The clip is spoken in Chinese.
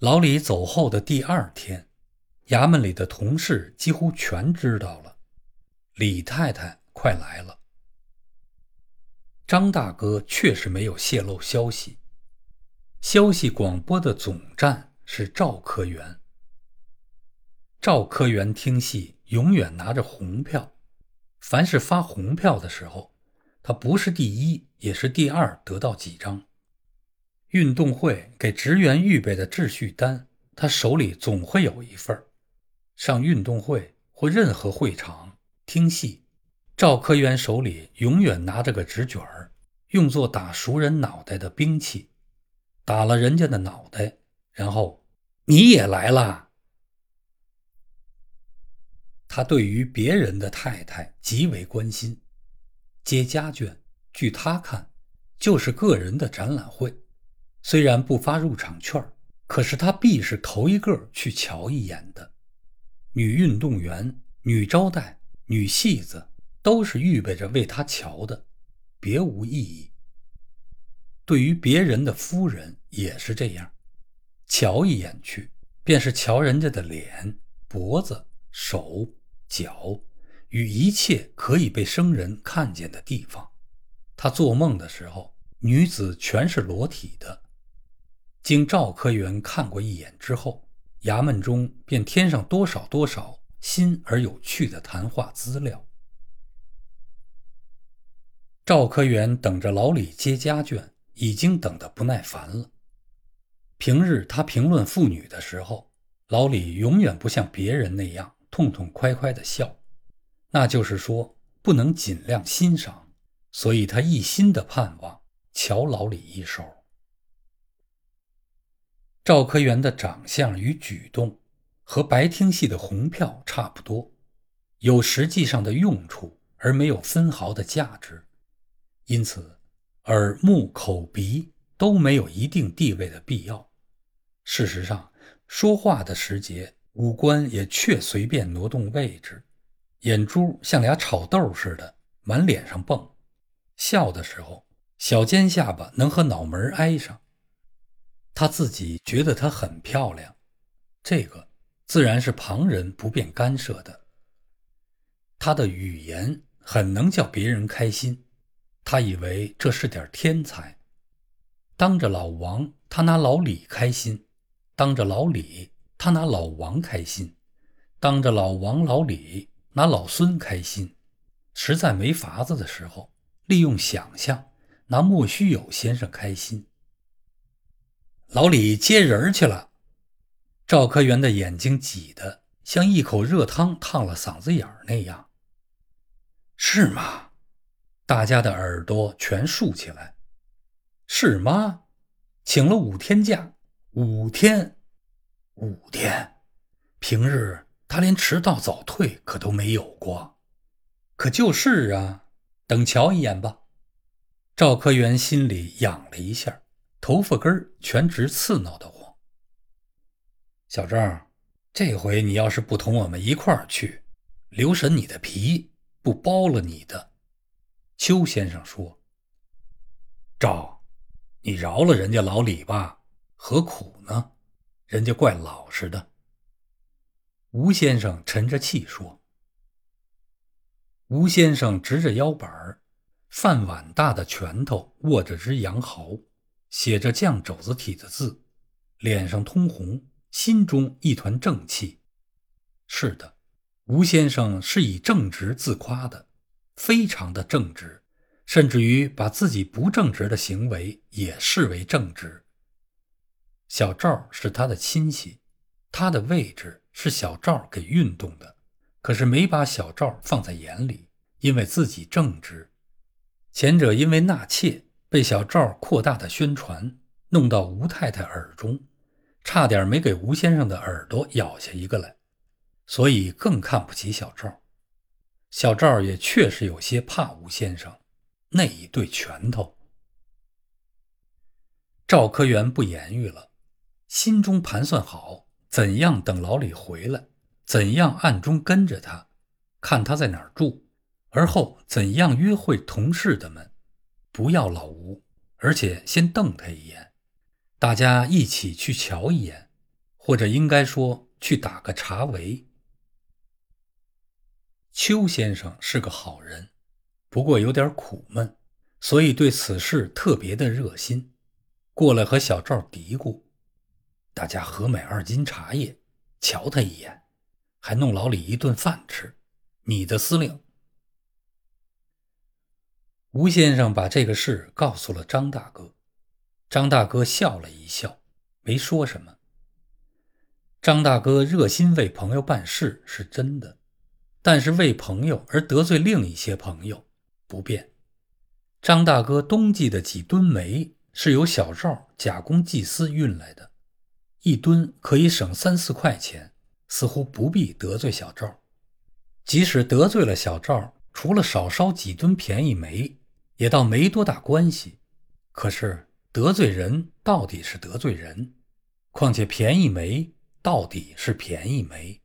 老李走后的第二天，衙门里的同事几乎全知道了，李太太快来了。张大哥确实没有泄露消息，消息广播的总站是赵科员。赵科员听戏永远拿着红票，凡是发红票的时候，他不是第一也是第二得到几张。运动会给职员预备的秩序单，他手里总会有一份上运动会或任何会场听戏，赵科员手里永远拿着个纸卷儿，用作打熟人脑袋的兵器。打了人家的脑袋，然后你也来了。他对于别人的太太极为关心，接家眷，据他看，就是个人的展览会。虽然不发入场券可是他必是头一个去瞧一眼的。女运动员、女招待、女戏子都是预备着为他瞧的，别无意义。对于别人的夫人也是这样，瞧一眼去，便是瞧人家的脸、脖子、手、脚与一切可以被生人看见的地方。他做梦的时候，女子全是裸体的。经赵科员看过一眼之后，衙门中便添上多少多少新而有趣的谈话资料。赵科员等着老李接家眷，已经等得不耐烦了。平日他评论妇女的时候，老李永远不像别人那样痛痛快快的笑，那就是说不能尽量欣赏，所以他一心的盼望瞧老李一手。赵科员的长相与举动和白听戏的红票差不多，有实际上的用处，而没有分毫的价值，因此耳目口鼻都没有一定地位的必要。事实上，说话的时节，五官也确随便挪动位置，眼珠像俩炒豆似的满脸上蹦，笑的时候，小尖下巴能和脑门挨上。他自己觉得她很漂亮，这个自然是旁人不便干涉的。他的语言很能叫别人开心，他以为这是点天才。当着老王，他拿老李开心；当着老李，他拿老王开心；当着老王、老李，拿老孙开心。实在没法子的时候，利用想象，拿莫须有先生开心。老李接人去了，赵科员的眼睛挤得像一口热汤烫了嗓子眼儿那样。是吗？大家的耳朵全竖起来。是吗？请了五天假，五天，五天。平日他连迟到早退可都没有过。可就是啊，等瞧一眼吧。赵科员心里痒了一下。头发根全直刺挠得慌。小郑，这回你要是不同我们一块儿去，留神你的皮不剥了你的。邱先生说：“赵，你饶了人家老李吧，何苦呢？人家怪老实的。”吴先生沉着气说：“吴先生直着腰板儿，饭碗大的拳头握着只羊毫。”写着酱肘子体的字，脸上通红，心中一团正气。是的，吴先生是以正直自夸的，非常的正直，甚至于把自己不正直的行为也视为正直。小赵是他的亲戚，他的位置是小赵给运动的，可是没把小赵放在眼里，因为自己正直。前者因为纳妾。被小赵扩大的宣传弄到吴太太耳中，差点没给吴先生的耳朵咬下一个来，所以更看不起小赵。小赵也确实有些怕吴先生那一对拳头。赵科员不言语了，心中盘算好怎样等老李回来，怎样暗中跟着他，看他在哪儿住，而后怎样约会同事的们。不要老吴，而且先瞪他一眼，大家一起去瞧一眼，或者应该说去打个茶围。邱先生是个好人，不过有点苦闷，所以对此事特别的热心。过来和小赵嘀咕，大家合买二斤茶叶，瞧他一眼，还弄老李一顿饭吃。你的司令。吴先生把这个事告诉了张大哥，张大哥笑了一笑，没说什么。张大哥热心为朋友办事是真的，但是为朋友而得罪另一些朋友不便。张大哥冬季的几吨煤是由小赵假公济私运来的，一吨可以省三四块钱，似乎不必得罪小赵。即使得罪了小赵，除了少烧几吨便宜煤，也倒没多大关系。可是得罪人到底是得罪人，况且便宜煤。到底是便宜煤。